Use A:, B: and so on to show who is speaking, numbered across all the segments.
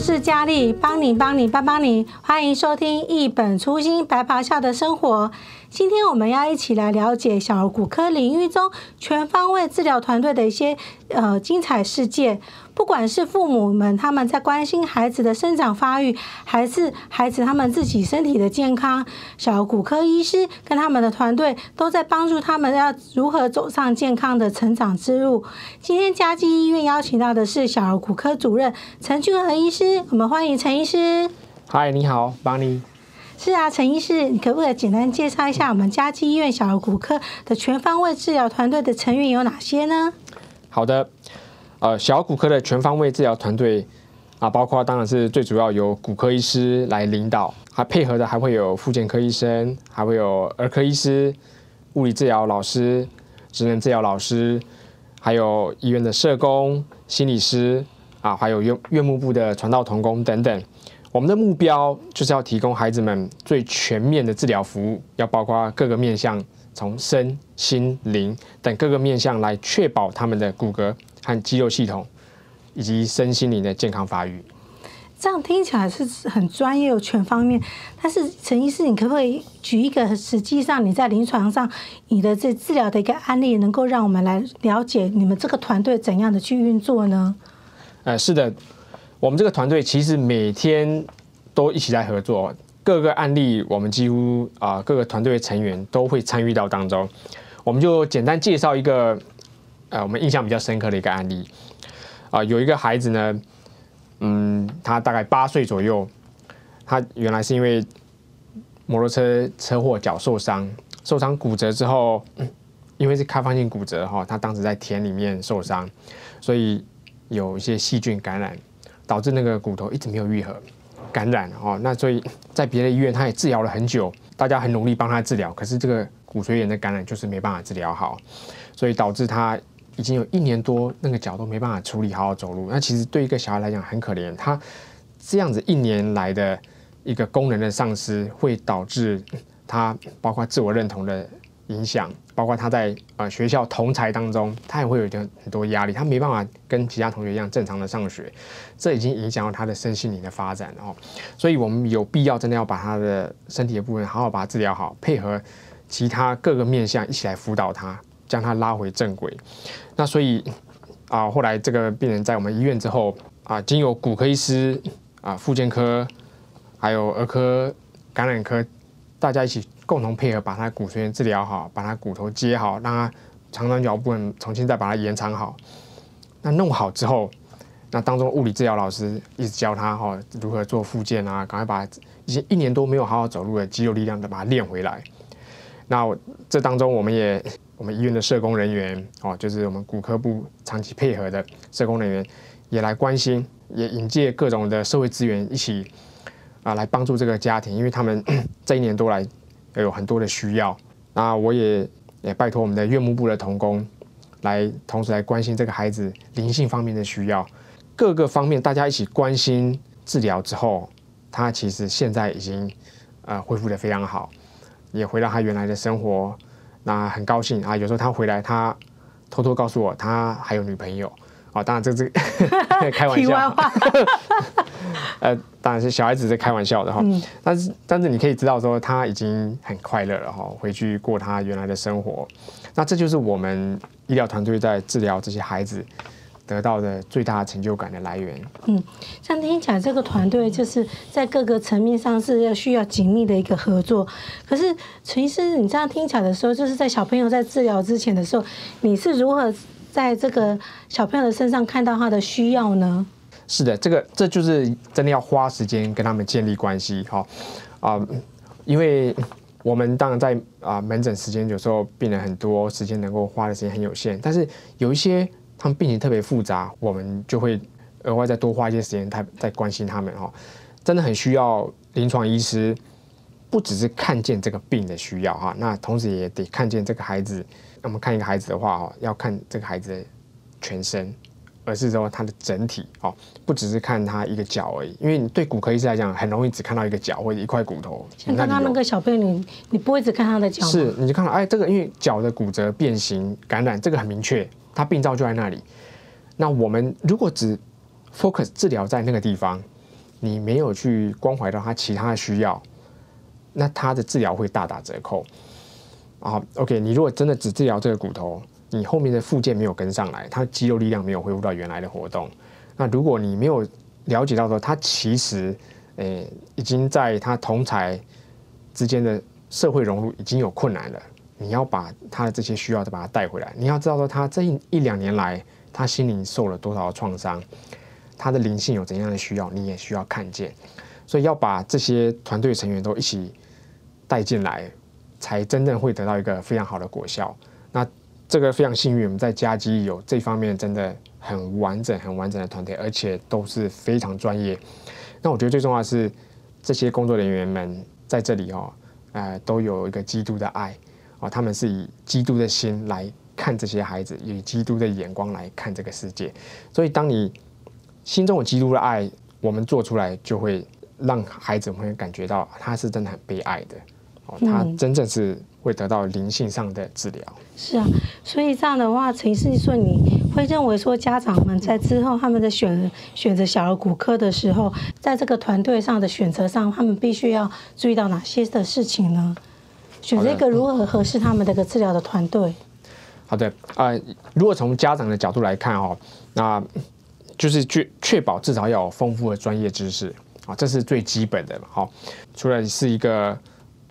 A: 是佳丽，帮你帮你帮帮你，欢迎收听一本初心白咆笑的生活。今天我们要一起来了解小儿骨科领域中全方位治疗团队的一些呃精彩事件。不管是父母们他们在关心孩子的生长发育，还是孩子他们自己身体的健康，小儿骨科医师跟他们的团队都在帮助他们要如何走上健康的成长之路。今天嘉基医院邀请到的是小儿骨科主任陈俊和医师，我们欢迎陈医师。
B: 嗨，你好，邦尼。
A: 是啊，陈医师，你可不可以简单介绍一下我们嘉基医院小儿骨科的全方位治疗团队的成员有哪些呢？
B: 好的，呃，小儿骨科的全方位治疗团队啊，包括当然是最主要由骨科医师来领导，还配合的还会有复健科医生，还会有儿科医师、物理治疗老师、职能治疗老师，还有医院的社工、心理师啊，还有院院务部的传道同工等等。我们的目标就是要提供孩子们最全面的治疗服务，要包括各个面向，从身心灵等各个面向来确保他们的骨骼和肌肉系统以及身心灵的健康发育。
A: 这样听起来是很专业有全方面。但是陈医师，你可不可以举一个实际上你在临床上你的这治疗的一个案例，能够让我们来了解你们这个团队怎样的去运作呢？
B: 呃，是的。我们这个团队其实每天都一起在合作，各个案例我们几乎啊各个团队成员都会参与到当中。我们就简单介绍一个呃我们印象比较深刻的一个案例啊，有一个孩子呢，嗯，他大概八岁左右，他原来是因为摩托车车祸脚受伤，受伤骨折之后，因为是开放性骨折哈，他当时在田里面受伤，所以有一些细菌感染。导致那个骨头一直没有愈合，感染哦，那所以在别的医院他也治疗了很久，大家很努力帮他治疗，可是这个骨髓炎的感染就是没办法治疗好，所以导致他已经有一年多那个脚都没办法处理好好走路。那其实对一个小孩来讲很可怜，他这样子一年来的一个功能的丧失，会导致他包括自我认同的影响。包括他在呃学校同才当中，他也会有一点很多压力，他没办法跟其他同学一样正常的上学，这已经影响到他的身心灵的发展哦。所以我们有必要真的要把他的身体的部分好好把它治疗好，配合其他各个面向一起来辅导他，将他拉回正轨。那所以啊，后来这个病人在我们医院之后啊，经由骨科医师啊、复健科，还有儿科、感染科，大家一起。共同配合，把他骨髓炎治疗好，把他骨头接好，让他长短脚部分重新再把它延长好。那弄好之后，那当中物理治疗老师一直教他哈如何做复健啊，赶快把已经一年多没有好好走路的肌肉力量的把它练回来。那这当中我们也我们医院的社工人员哦，就是我们骨科部长期配合的社工人员也来关心，也引介各种的社会资源一起啊来帮助这个家庭，因为他们 这一年多来。有很多的需要，那我也也拜托我们的院务部的同工来，同时来关心这个孩子灵性方面的需要，各个方面大家一起关心治疗之后，他其实现在已经呃恢复的非常好，也回到他原来的生活，那很高兴啊。有时候他回来，他偷偷告诉我他还有女朋友。啊，当然这这 开玩笑，呃，当然是小孩子在开玩笑的哈。但是但是你可以知道说他已经很快乐了哈，回去过他原来的生活。那这就是我们医疗团队在治疗这些孩子得到的最大的成就感的来源。
A: 嗯，像听起来这个团队就是在各个层面上是要需要紧密的一个合作。可是陈医师，你这样听起来的时候，就是在小朋友在治疗之前的时候，你是如何？在这个小朋友的身上看到他的需要呢？
B: 是的，这个这就是真的要花时间跟他们建立关系，哈。啊，因为我们当然在啊门诊时间有时候病人很多，时间能够花的时间很有限，但是有一些他们病情特别复杂，我们就会额外再多花一些时间，他在关心他们，哈，真的很需要临床医师，不只是看见这个病的需要，哈，那同时也得看见这个孩子。那我们看一个孩子的话哦，要看这个孩子的全身，而是说它的整体哦，不只是看它一个脚而已。因为你对骨科医师来讲，很容易只看到一个脚或者一块骨头。
A: 像刚刚那个小朋友，你你不会只看他的脚？
B: 是，你就看到哎，这个因为脚的骨折、变形、感染，这个很明确，它病灶就在那里。那我们如果只 focus 治疗在那个地方，你没有去关怀到他其他的需要，那他的治疗会大打折扣。啊，OK，你如果真的只治疗这个骨头，你后面的附件没有跟上来，他肌肉力量没有恢复到原来的活动，那如果你没有了解到说他其实，诶、已经在他同才之间的社会融入已经有困难了，你要把他的这些需要再把他带回来，你要知道说他这一一两年来他心灵受了多少创伤，他的灵性有怎样的需要，你也需要看见，所以要把这些团队成员都一起带进来。才真正会得到一个非常好的果效。那这个非常幸运，我们在嘉基有这方面真的很完整、很完整的团队，而且都是非常专业。那我觉得最重要的是，这些工作人员们在这里哦，呃，都有一个基督的爱哦，他们是以基督的心来看这些孩子，以基督的眼光来看这个世界。所以，当你心中有基督的爱，我们做出来就会让孩子们会感觉到他是真的很被爱的。他真正是会得到灵性上的治疗。嗯。
A: 是啊，所以这样的话，陈医师说，你会认为说，家长们在之后他们的选选择小儿骨科的时候，在这个团队上的选择上，他们必须要注意到哪些的事情呢？选择一个如何合适他们的一个治疗的团队。
B: 好的，呃，如果从家长的角度来看哦，那就是确确保至少要有丰富的专业知识啊，这是最基本的嘛。好，除了是一个。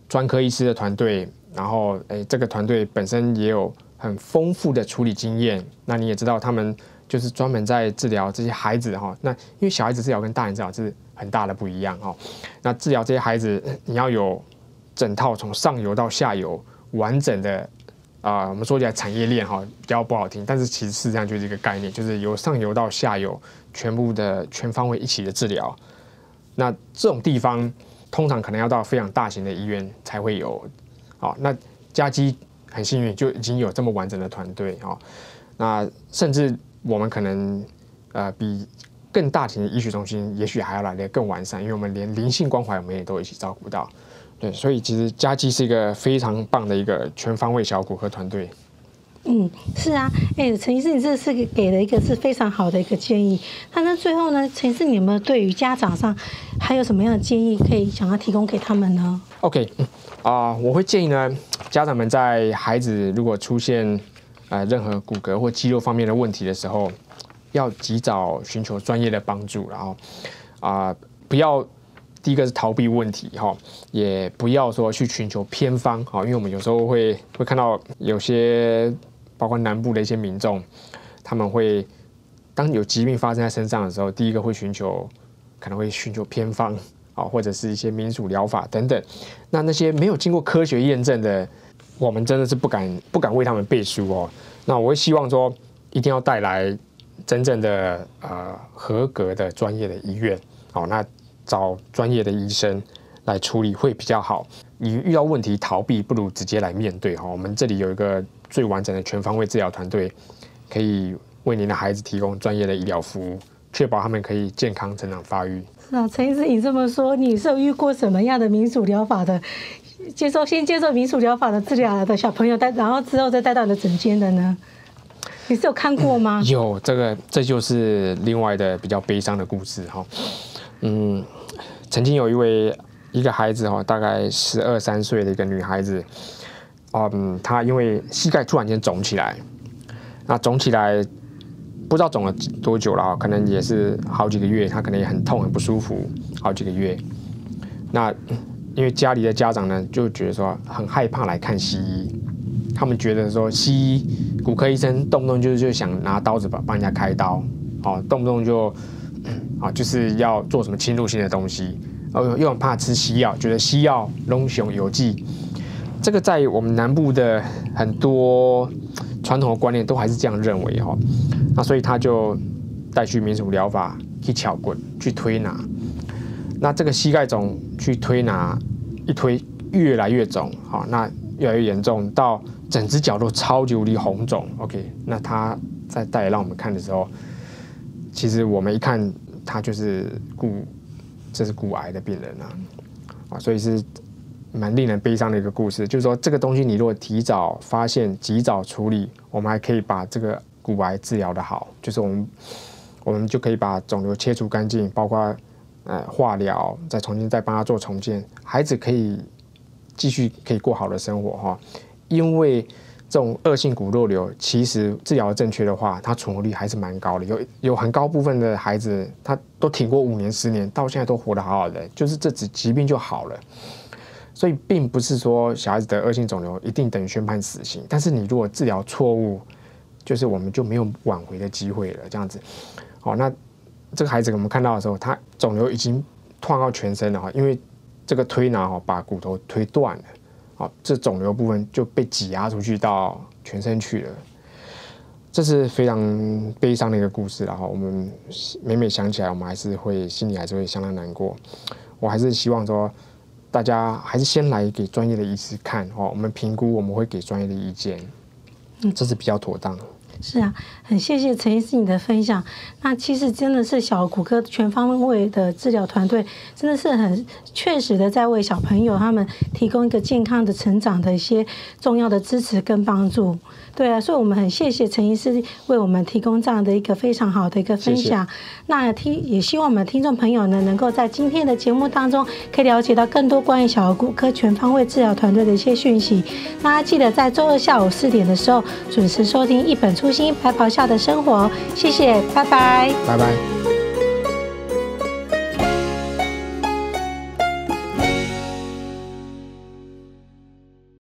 B: 专科医师的团队，然后诶，这个团队本身也有很丰富的处理经验。那你也知道，他们就是专门在治疗这些孩子哈。那因为小孩子治疗跟大人治疗是很大的不一样哈。那治疗这些孩子，你要有整套从上游到下游完整的啊、我们说起来产业链哈，比较不好听，但是其实事实上就是一个概念，就是由上游到下游全部的全方位一起的治疗。那这种地方。通常可能要到非常大型的医院才会有，好，那嘉基很幸运就已经有这么完整的团队哦。那甚至我们可能呃比更大型的医学中心也许还要来得更完善，因为我们连灵性关怀我们也都一起照顾到。对，所以其实嘉基是一个非常棒的一个全方位小骨科团队。
A: 嗯，是啊，哎、欸，陈医师，你这是给了一个是非常好的一个建议。那那最后呢，陈医师，你有没有对于家长上还有什么样的建议可以想要提供给他们呢
B: ？OK，啊、我会建议呢，家长们在孩子如果出现呃任何骨骼或肌肉方面的问题的时候，要及早寻求专业的帮助，然后啊、不要第一个是逃避问题哈，也不要说去寻求偏方哈，因为我们有时候会会看到有些。包括南部的一些民众，他们会当有疾病发生在身上的时候，第一个会寻求，可能会寻求偏方啊，或者是一些民俗疗法等等。那那些没有经过科学验证的，我们真的是不敢不敢为他们背书哦。那我会希望说，一定要带来真正的呃合格的专业的医院哦，那找专业的医生来处理会比较好。你遇到问题逃避，不如直接来面对哈。我们这里有一个。最完整的全方位治疗团队，可以为您的孩子提供专业的医疗服务，确保他们可以健康成长发育。
A: 是啊，陈医师，你这么说，你是有遇过什么样的民主疗法的？接受先接受民主疗法的治疗的小朋友带，然后之后再带到你的诊间的呢？你是有看过吗？
B: 嗯、有这个，这就是另外的比较悲伤的故事哈。嗯，曾经有一位一个孩子哈，大概十二三岁的一个女孩子。嗯，他因为膝盖突然间肿起来，那肿起来不知道肿了多久了，可能也是好几个月，他可能也很痛很不舒服，好几个月。那因为家里的家长呢，就觉得说很害怕来看西医，他们觉得说西医骨科医生动不动就是就想拿刀子把帮人家开刀，哦，动不动就啊就是要做什么侵入性的东西，哦又很怕吃西药，觉得西药拢熊有剂。这个在我们南部的很多传统的观念都还是这样认为哈，那所以他就带去民俗疗法去敲滚去推拿，那这个膝盖肿去推拿一推越来越肿，好，那越来越严重到整只脚都超级无敌红肿，OK，那他在带来让我们看的时候，其实我们一看他就是骨，这是骨癌的病人啊，啊，所以是。蛮令人悲伤的一个故事，就是说这个东西你如果提早发现、及早处理，我们还可以把这个骨癌治疗得好，就是我们我们就可以把肿瘤切除干净，包括呃化疗，再重新再帮他做重建，孩子可以继续可以过好的生活哈。因为这种恶性骨肉瘤，其实治疗正确的话，它存活率还是蛮高的。有有很高部分的孩子，他都挺过五年、十年，到现在都活得好好的，就是这只疾病就好了。所以并不是说小孩子得恶性肿瘤一定等于宣判死刑，但是你如果治疗错误，就是我们就没有挽回的机会了。这样子，好，那这个孩子我们看到的时候，他肿瘤已经扩到全身了哈，因为这个推拿哈把骨头推断了，好，这肿瘤部分就被挤压出去到全身去了，这是非常悲伤的一个故事。然后我们每每想起来，我们还是会心里还是会相当难过。我还是希望说。大家还是先来给专业的医师看哦，我们评估，我们会给专业的意见，嗯，这是比较妥当。
A: 是啊，很谢谢陈医师你的分享。那其实真的是小儿骨科全方位的治疗团队，真的是很确实的在为小朋友他们提供一个健康的成长的一些重要的支持跟帮助。对啊，所以我们很谢谢陈医师为我们提供这样的一个非常好的一个分享。谢谢。那听也希望我们听众朋友呢，能够在今天的节目当中，可以了解到更多关于小儿骨科全方位治疗团队的一些讯息。那记得在周二下午四点的时候准时收听一本初心白袍下的生活。谢谢，拜拜，
B: 拜拜。